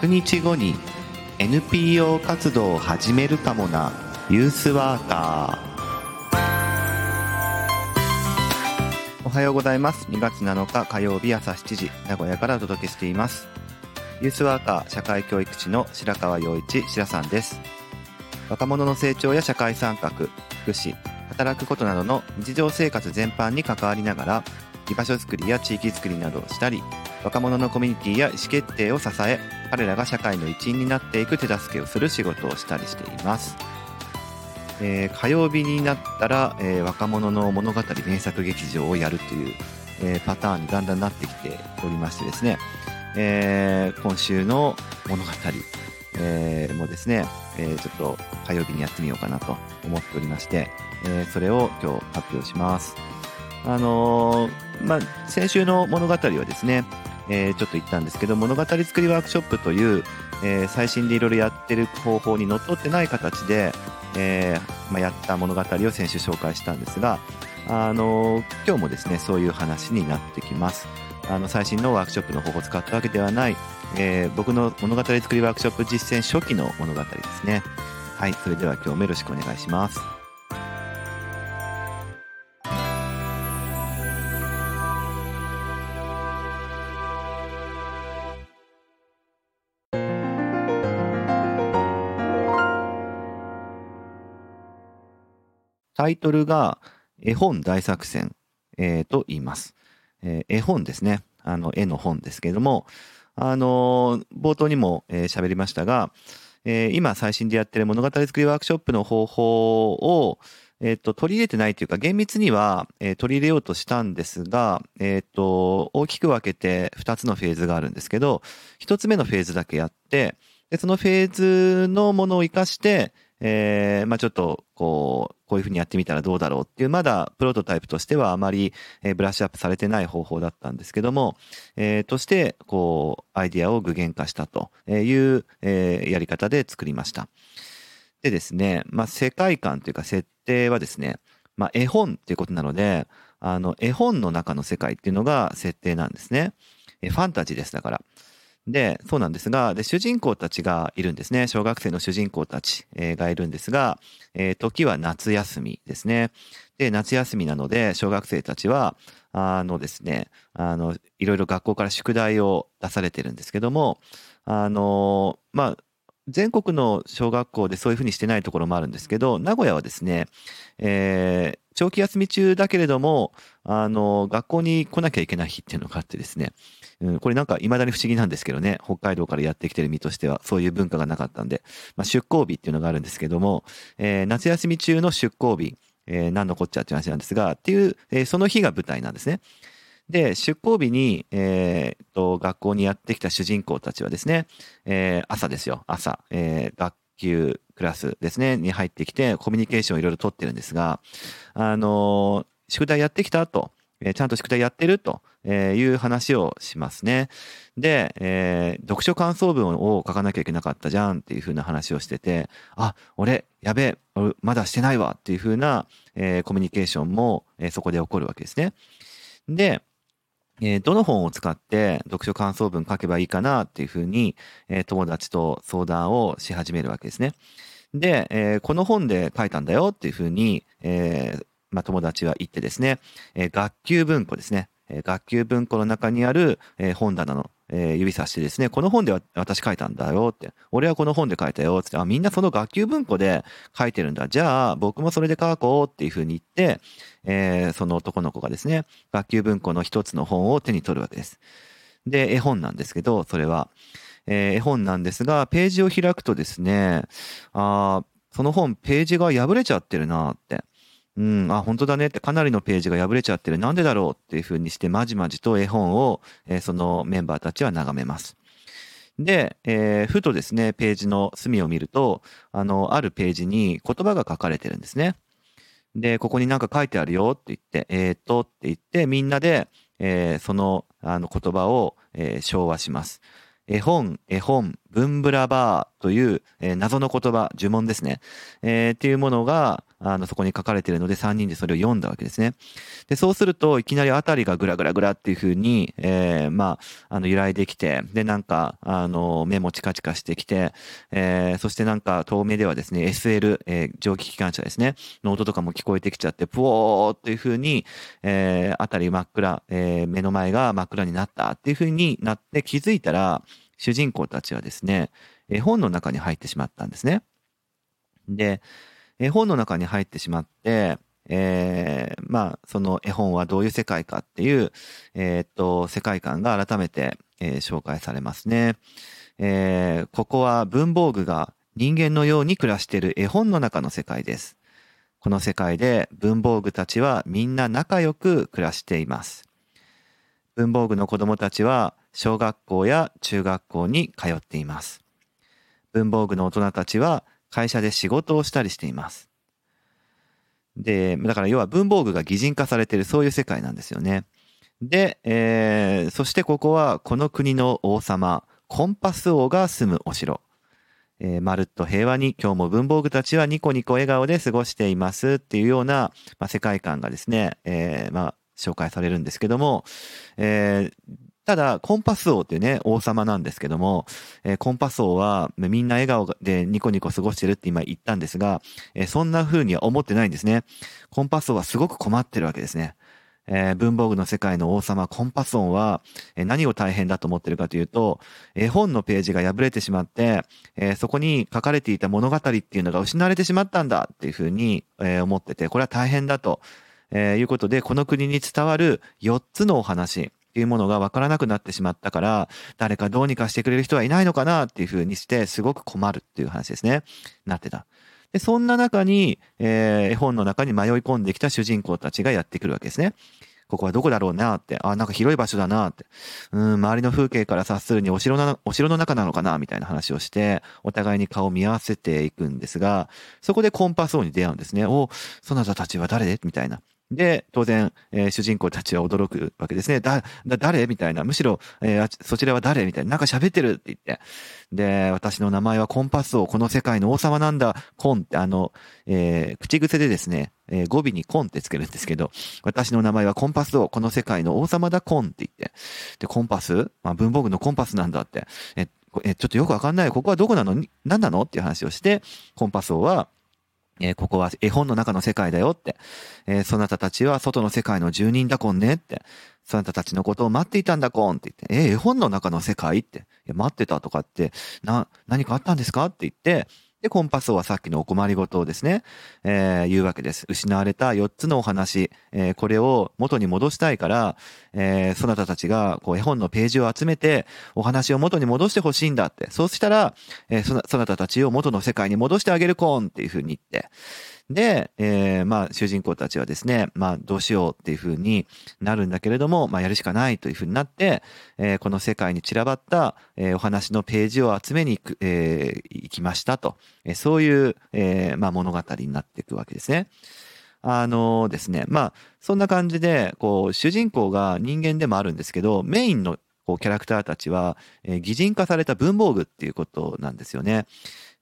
100日後に NPO 活動を始めるかもな。ユースワーカー。おはようございます。2月7日火曜日朝7時名古屋からお届けしています。ユースワーカー社会教育士の白川陽一白さんです。若者の成長や社会参画福祉働くことなどの日常生活全般に関わりながら居場所づくりや地域づくりなどをしたり若者のコミュニティや意思決定を支え彼らが社会の一員になっていく手助けをする仕事をしたりしています、えー、火曜日になったら、えー、若者の物語名作劇場をやるという、えー、パターンにだんだんなってきておりましてですね、え今週の物語、えもですね、えちょっと火曜日にやってみようかなと思っておりまして、えそれを今日発表します。あのまあ、先週の物語はですね、えー、ちょっと言ったんですけど物語作りワークショップという、えー、最新でいろいろやってる方法にのっとってない形で、えー、まあ、やった物語を先週紹介したんですが、あの今日もですねそういう話になってきます。あの最新のワークショップの方法を使ったわけではない、え僕の物語作りワークショップ実践初期の物語ですね。はいそれでは今日もよろしくお願いします。タイトルが絵本大作戦、えー、と言います、えー、絵本ですね。あの、絵の本ですけれども、あのー、冒頭にも喋、えー、りましたが、えー、今最新でやってる物語作りワークショップの方法を、えっ、と、取り入れてないというか、厳密には、えー、取り入れようとしたんですが、えっ、と、大きく分けて2つのフェーズがあるんですけど、1つ目のフェーズだけやって、でそのフェーズのものを活かして、えー、まあちょっと、こう、こういうふうにやってみたらどうだろうっていう、まだプロトタイプとしてはあまり、え、ブラッシュアップされてない方法だったんですけども、えー、として、こう、アイディアを具現化したという、え、やり方で作りました。でですね、まあ世界観というか設定はですね、まあ絵本っていうことなので、あの、絵本の中の世界っていうのが設定なんですね。ファンタジーです、だから。で、そうなんですが、で、主人公たちがいるんですね。小学生の主人公たち、え、がいるんですが、えー、時は夏休みですね。で、夏休みなので、小学生たちは、あのですね、あの、いろいろ学校から宿題を出されてるんですけども、あの、まあ、全国の小学校でそういうふうにしてないところもあるんですけど、名古屋はですね、えー、長期休み中だけれども、あの、学校に来なきゃいけない日っていうのがあってですね、うん、これなんか未だに不思議なんですけどね、北海道からやってきてる身としては、そういう文化がなかったんで、まあ、出向日っていうのがあるんですけども、えー、夏休み中の出向日、えー、何のこっちゃっていう話なんですが、っていう、えー、その日が舞台なんですね。で、出向日に、えー、と、学校にやってきた主人公たちはですね、えー、朝ですよ、朝、えー、学級クラスですね、に入ってきて、コミュニケーションをいろいろとってるんですが、あのー、宿題やってきたと、えー、ちゃんと宿題やってるという話をしますね。で、えー、読書感想文を書かなきゃいけなかったじゃんっていう風な話をしてて、あ、俺、やべえ、俺まだしてないわっていう風な、えー、コミュニケーションも、えー、そこで起こるわけですね。で、えー、どの本を使って読書感想文書けばいいかなっていうふうに、えー、友達と相談をし始めるわけですね。で、えー、この本で書いたんだよっていうふうに、えーまあ、友達は言ってですね、え、学級文庫ですね。え、学級文庫の中にある、え、本棚のえー、指さしてですね、この本では私書いたんだよって、俺はこの本で書いたよって、あ、みんなその学級文庫で書いてるんだ。じゃあ、僕もそれで書こうっていうふうに言って、えー、その男の子がですね、学級文庫の一つの本を手に取るわけです。で、絵本なんですけど、それは、えー、絵本なんですが、ページを開くとですね、あその本、ページが破れちゃってるなって。うん、あ、本当だねって、かなりのページが破れちゃってる。なんでだろうっていうふうにして、まじまじと絵本を、えー、そのメンバーたちは眺めます。で、えー、ふとですね、ページの隅を見ると、あの、あるページに言葉が書かれてるんですね。で、ここになんか書いてあるよって言って、えー、っとって言って、みんなで、えー、その、あの言葉を、えー、昭和します。絵本、絵本、ブンブラバーという、えー、謎の言葉、呪文ですね。えー、っていうものが、あの、そこに書かれているので、3人でそれを読んだわけですね。で、そうすると、いきなりあたりがグラグラグラっていう風に、えー、まあ、あの、揺らいできて、で、なんか、あの、目もチカチカしてきて、えー、そしてなんか、遠目ではですね、SL、えー、蒸気機関車ですね、の音とかも聞こえてきちゃって、ぷおーっていう風に、えー、あたり真っ暗、えー、目の前が真っ暗になったっていう風になって気づいたら、主人公たちはですね、絵本の中に入ってしまったんですね。で、絵本の中に入ってしまって、えー、まあ、その絵本はどういう世界かっていう、えー、っと、世界観が改めて、えー、紹介されますね。えー、ここは文房具が人間のように暮らしている絵本の中の世界です。この世界で文房具たちはみんな仲良く暮らしています。文房具の子供たちは小学校や中学校に通っています。文房具の大人たちは会社で仕事をしたりしています。で、だから要は文房具が擬人化されているそういう世界なんですよね。で、えー、そしてここはこの国の王様、コンパス王が住むお城。えー、まるっと平和に今日も文房具たちはニコニコ笑顔で過ごしていますっていうような、まあ、世界観がですね、えー、まあ、紹介されるんですけども、えー、ただ、コンパス王ってね、王様なんですけども、えー、コンパス王はみんな笑顔でニコニコ過ごしてるって今言ったんですが、えー、そんな風には思ってないんですね。コンパス王はすごく困ってるわけですね。えー、文房具の世界の王様コンパス王は、えー、何を大変だと思ってるかというと、絵本のページが破れてしまって、えー、そこに書かれていた物語っていうのが失われてしまったんだっていうふうに、え、思ってて、これは大変だと、え、いうことで、この国に伝わる4つのお話、いうものが分からなくなってしまったから、誰かどうにかしてくれる人はいないのかなっていうふうにして、すごく困るっていう話ですね。なってた。で、そんな中に、えー、絵本の中に迷い込んできた主人公たちがやってくるわけですね。ここはどこだろうなって、あ、なんか広い場所だなって、うん、周りの風景から察するにお城な、お城の中なのかなみたいな話をして、お互いに顔を見合わせていくんですが、そこでコンパス王に出会うんですね。お、そなたたちは誰？みたいな。で、当然、えー、主人公たちは驚くわけですね。だ、だ、誰？みたいな。むしろ、えー、そちらは誰？みたいな。なんか喋ってるって言って。で、私の名前はコンパス王、この世界の王様なんだ、コンって、あの、えー、口癖でですね、え語尾にコンってつけるんですけど、私の名前はコンパス王、この世界の王様だ、コンって言って。で、コンパス？まあ、文房具のコンパスなんだって。え、えちょっとよくわかんない。ここはどこなの？何なの？っていう話をして、コンパス王は、えー、ここは絵本の中の世界だよって。えー、そなたたちは外の世界の住人だこんねって。そなたたちのことを待っていたんだこんって言って、えー、絵本の中の世界って。いや、待ってたとかって、な、何かあったんですかって言って、で、コンパス王はさっきのお困りごとをですね、えー、言うわけです。失われた4つのお話、えー、これを元に戻したいから、えー、そなたたちが、こう、絵本のページを集めて、お話を元に戻してほしいんだって。そうしたら、えー、そな、そなたたちを元の世界に戻してあげるコーンっていうふうに言って、で、えー、まあ、主人公たちはですね、まあ、どうしようっていうふうになるんだけれども、まあ、やるしかないというふうになって、えー、この世界に散らばった、えー、お話のページを集めに行く、えー、行きましたと。えー、そういう、えー、まあ、物語になっていくわけですね。あのですね、まあ、そんな感じで、こう、主人公が人間でもあるんですけど、メインのこうキャラクターたちは、えー、擬人化された文房具っていうことなんですよね。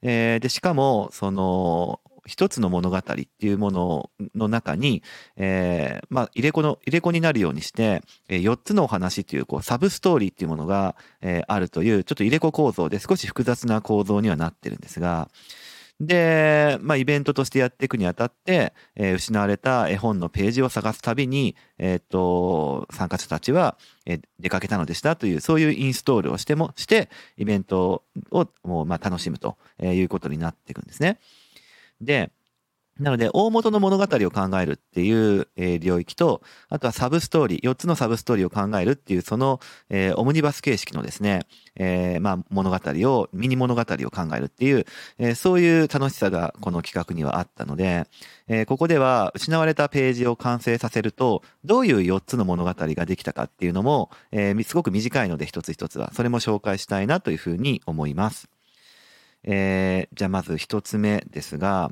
えー、で、しかも、その、一つの物語っていうものの中に、えー、まあ、入れ子の、入れ子になるようにして、えー、4つのお話っていう、こう、サブストーリーっていうものが、えー、あるという、ちょっと入れ子構造で少し複雑な構造にはなってるんですが、で、まあ、イベントとしてやっていくにあたって、えー、失われた絵本のページを探すたびに、えっ、と、参加者たちは、えー、出かけたのでしたという、そういうインストールをしても、して、イベントを、もう、まあ、楽しむということになっていくんですね。で、なので、大元の物語を考えるっていう、領域と、あとはサブストーリー、4つのサブストーリーを考えるっていう、その、えー、オムニバス形式のですね、えー、まあ、物語を、ミニ物語を考えるっていう、えー、そういう楽しさがこの企画にはあったので、え、ここでは失われたページを完成させると、どういう4つの物語ができたかっていうのも、え、すごく短いので一つ一つは、それも紹介したいなというふうに思います。えー、じゃあまず一つ目ですが、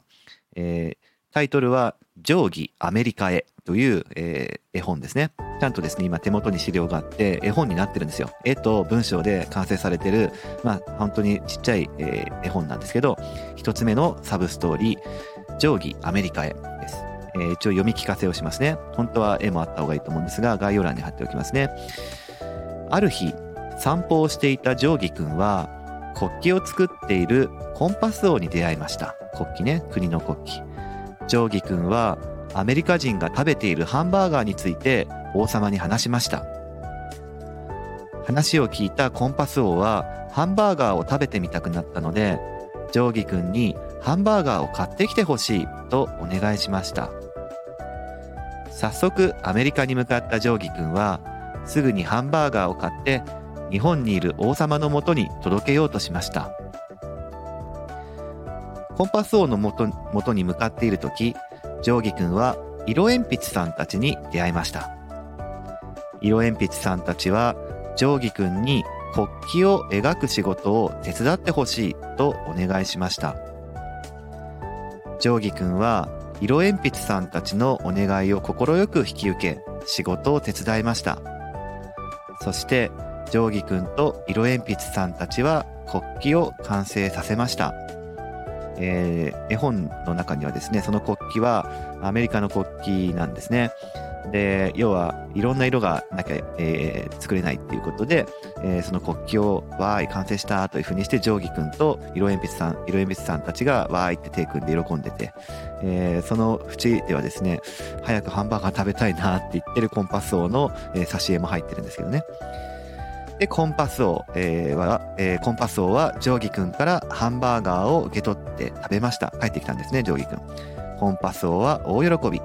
えー、タイトルは「定規アメリカへ」という、えー、絵本ですね。ちゃんとですね、今手元に資料があって絵本になってるんですよ。絵と文章で完成されてる、まあ本当にちっちゃい、えー、絵本なんですけど、一つ目のサブストーリー、定規アメリカへです。えー、一応読み聞かせをしますね。本当は絵もあった方がいいと思うんですが、概要欄に貼っておきますね。ある日、散歩をしていた定規くんは、国旗を作っているコンパス王に出会いました。国旗ね、国の国旗。定規くんは、アメリカ人が食べているハンバーガーについて王様に話しました。話を聞いたコンパス王はハンバーガーを食べてみたくなったので定規くんにハンバーガーを買ってきてほしいとお願いしました早速アメリカに向かった定規くんはすぐにハンバーガーを買って日本にいる王様のもとに届けようとしました。コンパス王のもとに向かっている時定規くんは色鉛筆さんたちに出会いました。色鉛筆さんたちは定規くんに国旗を描く仕事を手伝ってほしいとお願いしました。定規くんは色鉛筆さんたちのお願いを快く引き受け仕事を手伝いました。そして定規くんと色鉛筆さんたちは国旗を完成させましたえー、絵本の中にはですねその国旗はアメリカの国旗なんですねで、要はいろんな色がなきゃ、えー、作れないっていうことで、えー、その国旗をわーい完成したというふうにして定規くんと色鉛筆さん、色鉛筆さんたちがわーいって手組んで喜んでて、えー、その縁ではですね、早くハンバーガー食べたいなって言ってるコンパス王の、えー、挿絵も入ってるんですけどね。で、コンパス王、えー、は、えー、コンパス王は定規くんからハンバーガーを受け取って食べました。帰ってきたんですね、定規くん。コンパス王は大喜び。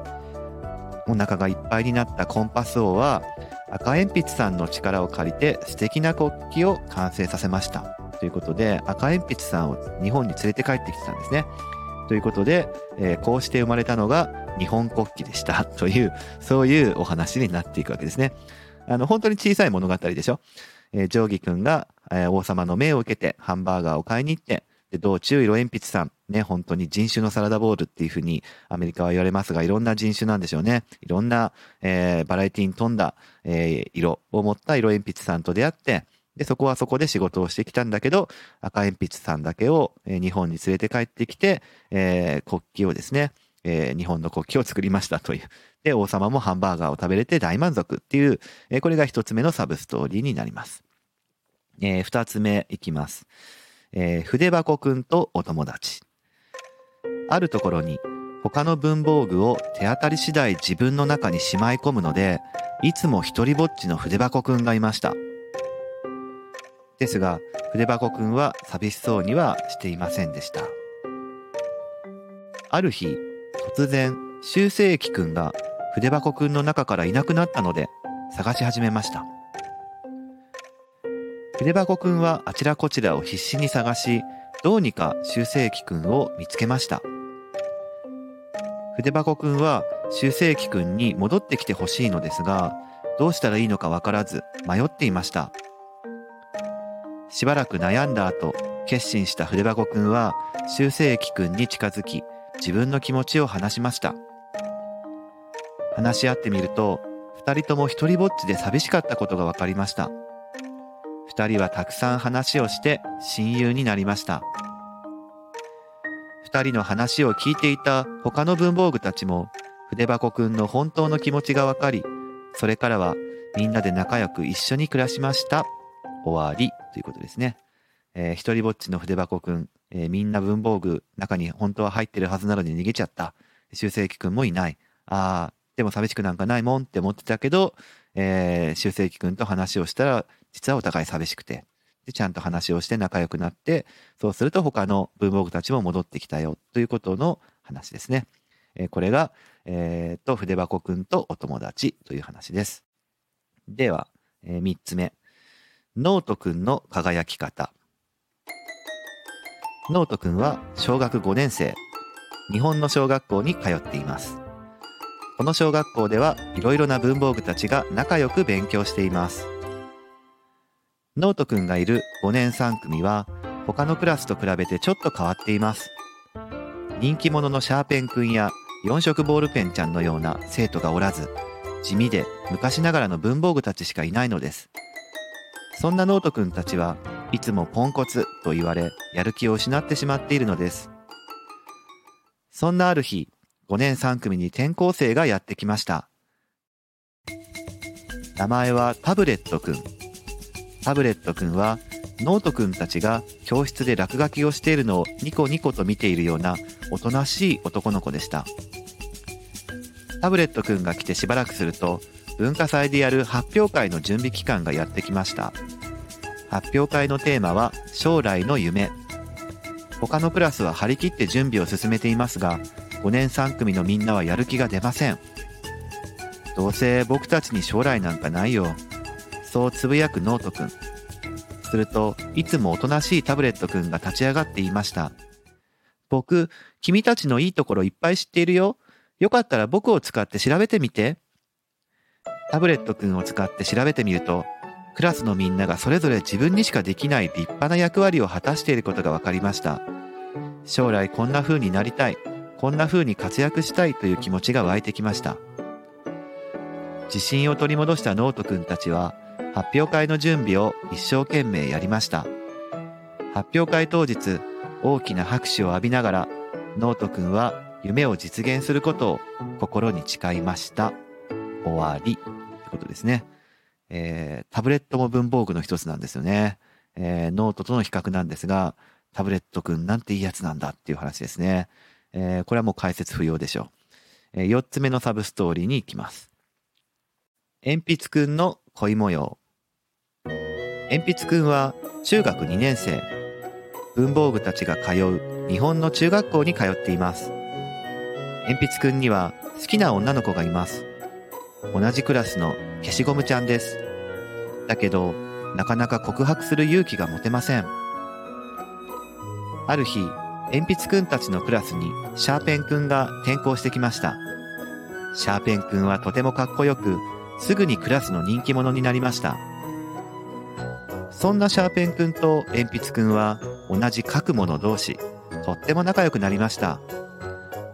お腹がいっぱいになったコンパス王は赤鉛筆さんの力を借りて素敵な国旗を完成させました。ということで赤鉛筆さんを日本に連れて帰ってきてたんですね。ということで、えー、こうして生まれたのが日本国旗でしたという、そういうお話になっていくわけですね。あの、本当に小さい物語でしょ。えー、定規くんが、えー、王様の命を受けてハンバーガーを買いに行って、で、道中色鉛筆さん、ね、本当に人種のサラダボールっていうふうにアメリカは言われますが、いろんな人種なんでしょうね。いろんな、えー、バラエティに富んだ、えー、色を持った色鉛筆さんと出会って、で、そこはそこで仕事をしてきたんだけど、赤鉛筆さんだけを、えー、日本に連れて帰ってきて、えー、国旗をですね、えー、日本の国旗を作りましたという。で、王様もハンバーガーを食べれて大満足っていう、えー、これが一つ目のサブストーリーになります。えー、二つ目いきます。えー、筆箱くんとお友達。あるところに他の文房具を手当たり次第自分の中にしまい込むので、いつも一人ぼっちの筆箱くんがいました。ですが、筆箱くんは寂しそうにはしていませんでした。ある日、突然、修正液くんが筆箱くんの中からいなくなったので、探し始めました。筆箱くんはあちらこちらを必死に探し、どうにか修正液くんを見つけました。筆箱くんは修正液くんに戻ってきてほしいのですが、どうしたらいいのかわからず迷っていました。しばらく悩んだ後、決心した筆箱くんは修正液くんに近づき、自分の気持ちを話しました。話し合ってみると、二人とも一人ぼっちで寂しかったことが分かりました。二人はたくさん話をして親友になりました。二人の話を聞いていた他の文房具たちも筆箱くんの本当の気持ちがわかり、それからはみんなで仲良く一緒に暮らしました。終わりということですね。えー、一人ぼっちの筆箱くん、えー、みんな文房具中に本当は入ってるはずなのに逃げちゃった。修正機くんもいない。ああ、でも寂しくなんかないもんって思ってたけど、えー、修正機くんと話をしたら実はお互い寂しくて、で、ちゃんと話をして仲良くなって、そうすると他の文房具たちも戻ってきたよということの話ですね。えー、これが、えっ、ー、と、筆箱くんとお友達という話です。では、えー、3つ目。ノートくんの輝き方。ノートくんは小学5年生。日本の小学校に通っています。この小学校ではいろいろな文房具たちが仲良く勉強しています。ノートくんがいる5年3組は他のクラスと比べてちょっと変わっています。人気者のシャーペンくんや4色ボールペンちゃんのような生徒がおらず、地味で昔ながらの文房具たちしかいないのです。そんなノートくんたちはいつもポンコツと言われ、やる気を失ってしまっているのです。そんなある日、5年3組に転校生がやってきました。名前はタブレットくん。タブレットくんは、ノートくんたちが教室で落書きをしているのをニコニコと見ているようなおとなしい男の子でした。タブレットくんが来てしばらくすると、文化祭でやる発表会の準備期間がやってきました。発表会のテーマは将来の夢。他のクラスは張り切って準備を進めていますが、5年3組のみんなはやる気が出ません。どうせ僕たちに将来なんかないよ。そうつぶやくノートくん。すると、いつもおとなしいタブレットくんが立ち上がっていました。僕、君たちのいいところいっぱい知っているよ。よかったら僕を使って調べてみて。タブレットくんを使って調べてみると、クラスのみんながそれぞれ自分にしかできない立派な役割を果たしていることが分かりました。将来こんな風になりたい、こんな風に活躍したいという気持ちが湧いてきました。自信を取り戻したノートくんたちは、発表会の準備を一生懸命やりました。発表会当日、大きな拍手を浴びながら、ノートくんは夢を実現することを心に誓いました。終わり。ということですね。えータブレットも文房具の一つなんですよね。えーノートとの比較なんですが、タブレットくんなんていいやつなんだっていう話ですね。えーこれはもう解説不要でしょう。え4つ目のサブストーリーに行きます。鉛筆くんの恋模様。鉛筆くんは中学2年生。文房具たちが通う日本の中学校に通っています。鉛筆くんには好きな女の子がいます。同じクラスの消しゴムちゃんです。だけど、なかなか告白する勇気が持てません。ある日、鉛筆くんたちのクラスにシャーペンくんが転校してきました。シャーペンくんはとてもかっこよく、すぐにクラスの人気者になりました。そんなシャーペンくんと鉛筆くんは同じ書くもの同士、とっても仲良くなりました。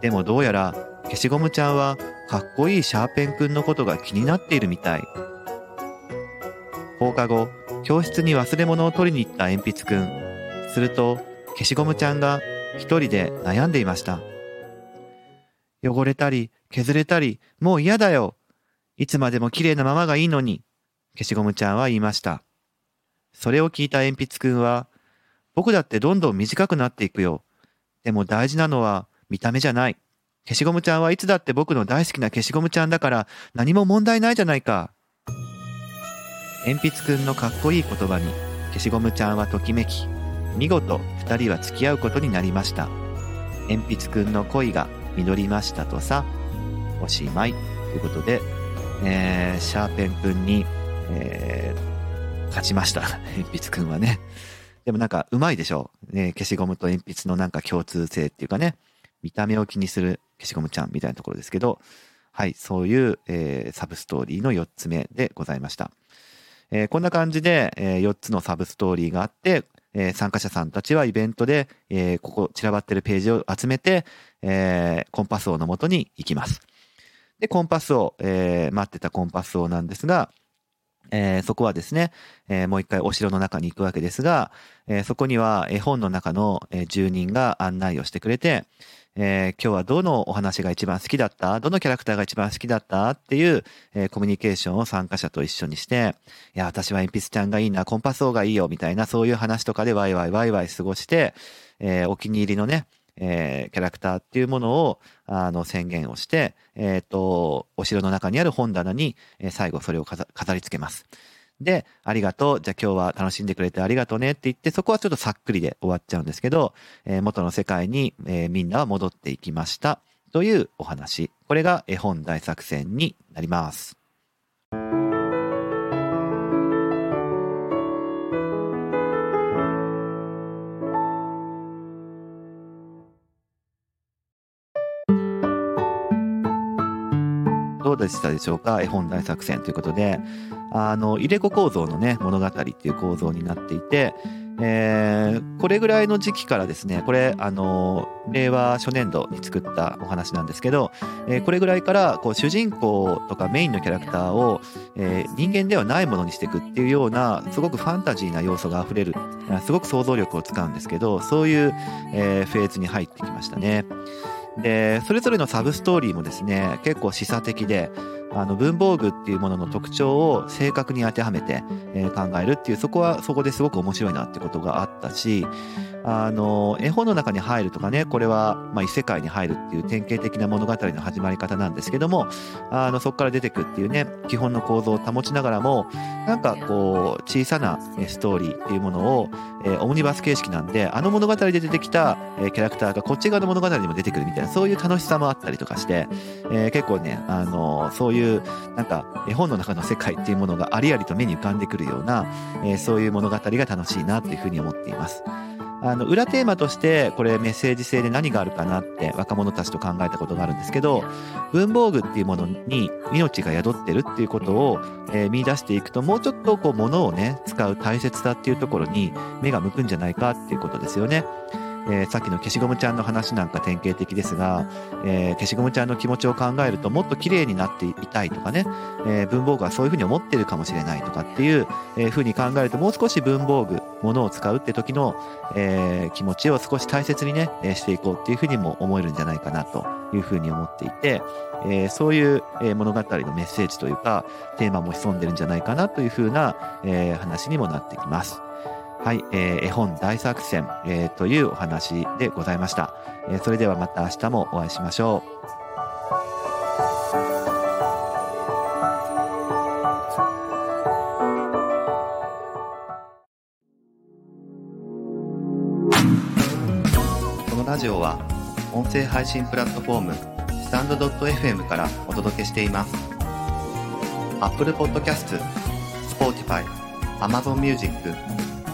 でもどうやら消しゴムちゃんはかっこいいシャーペンくんのことが気になっているみたい。放課後、教室に忘れ物を取りに行った鉛筆くん。すると、消しゴムちゃんが一人で悩んでいました。汚れたり、削れたり、もう嫌だよ。いつまでも綺麗なままがいいのに。消しゴムちゃんは言いました。それを聞いた鉛筆くんは、僕だってどんどん短くなっていくよ。でも大事なのは見た目じゃない。消しゴムちゃんはいつだって僕の大好きな消しゴムちゃんだから何も問題ないじゃないか。鉛筆くんのかっこいい言葉に消しゴムちゃんはときめき、見事二人は付き合うことになりました。鉛筆くんの恋が実りましたとさ、おしまい。ということで、えー、シャーペンくんに、えー勝ちました。鉛筆くんはね。でもなんかうまいでしょ。ね、消しゴムと鉛筆のなんか共通性っていうかね、見た目を気にする消しゴムちゃんみたいなところですけど、はい、そういう、えーサブストーリーの4つ目でございました。えーこんな感じで、え4つのサブストーリーがあって、え参加者さんたちはイベントで、えここ散らばってるページを集めて、えコンパス王の元に行きます。で、コンパス王、え待ってたコンパス王なんですが、えーそこはですね、えーもう一回お城の中に行くわけですが、えーそこには絵本の中の、住人が案内をしてくれて、えー今日はどのお話が一番好きだった？どのキャラクターが一番好きだった？っていう、えーコミュニケーションを参加者と一緒にして、いや、私は鉛筆ちゃんがいいな、コンパス王がいいよ、みたいな、そういう話とかでワイワイワイワイ過ごして、えーお気に入りのね、えーキャラクターっていうものを、あの、宣言をして、えっ、と、お城の中にある本棚に、えー最後それを飾り付けます。で、ありがとう。じゃあ今日は楽しんでくれてありがとうねって言って、そこはちょっとさっくりで終わっちゃうんですけど、えー元の世界に、えーみんなは戻っていきました。というお話。これが絵本大作戦になります。どうでしたでしょうか？絵本大作戦ということで、あの、入れ子構造のね、物語っていう構造になっていて、えーこれぐらいの時期からですね、これ、あの、令和初年度に作ったお話なんですけど、えーこれぐらいから、こう、主人公とかメインのキャラクターを、えー人間ではないものにしていくっていうような、すごくファンタジーな要素が溢れる、すごく想像力を使うんですけど、そういう、えフェーズに入ってきましたね。でそれぞれのサブストーリーもですね結構示唆的であの文房具っていうものの特徴を正確に当てはめて、えー、考えるっていうそこはそこですごく面白いなってことがあったしあの絵本の中に入るとかねこれは、まあ、異世界に入るっていう典型的な物語の始まり方なんですけどもあのそこから出てくっていうね基本の構造を保ちながらもなんかこう小さなストーリーっていうものを、えー、オムニバス形式なんであの物語で出てきた、え、キャラクターがこっち側の物語にも出てくるみたいなそういう楽しさもあったりとかして、えー、結構ねあのそういうなんか絵本の中の世界っていうものがありありと目に浮かんでくるような、えそういう物語が楽しいなっていうふうに思っています。あの裏テーマとしてこれメッセージ性で何があるかなって若者たちと考えたことがあるんですけど文房具っていうものに命が宿ってるっていうことを、えー、見出していくともうちょっとこう物をね使う大切さっていうところに目が向くんじゃないかっていうことですよね。えー、さっきの消しゴムちゃんの話なんか典型的ですが、えー、消しゴムちゃんの気持ちを考えるともっと綺麗になっていたいとかね、えー、文房具はそういうふうに思ってるかもしれないとかっていう、えー、ふうに考えるともう少し文房具物を使うって時の、えー、気持ちを少し大切にね、えー、していこうっていうふうにも思えるんじゃないかなというふうに思っていて、えー、そういう物語のメッセージというかテーマも潜んでるんじゃないかなというふうな、え、話にもなってきます。はい、えー、絵本大作戦、えー、というお話でございました、えー、それではまた明日もお会いしましょう。このラジオは音声配信プラットフォームスタンドドット .fm からお届けしています。Apple Podcast、Spotify、Amazon Music、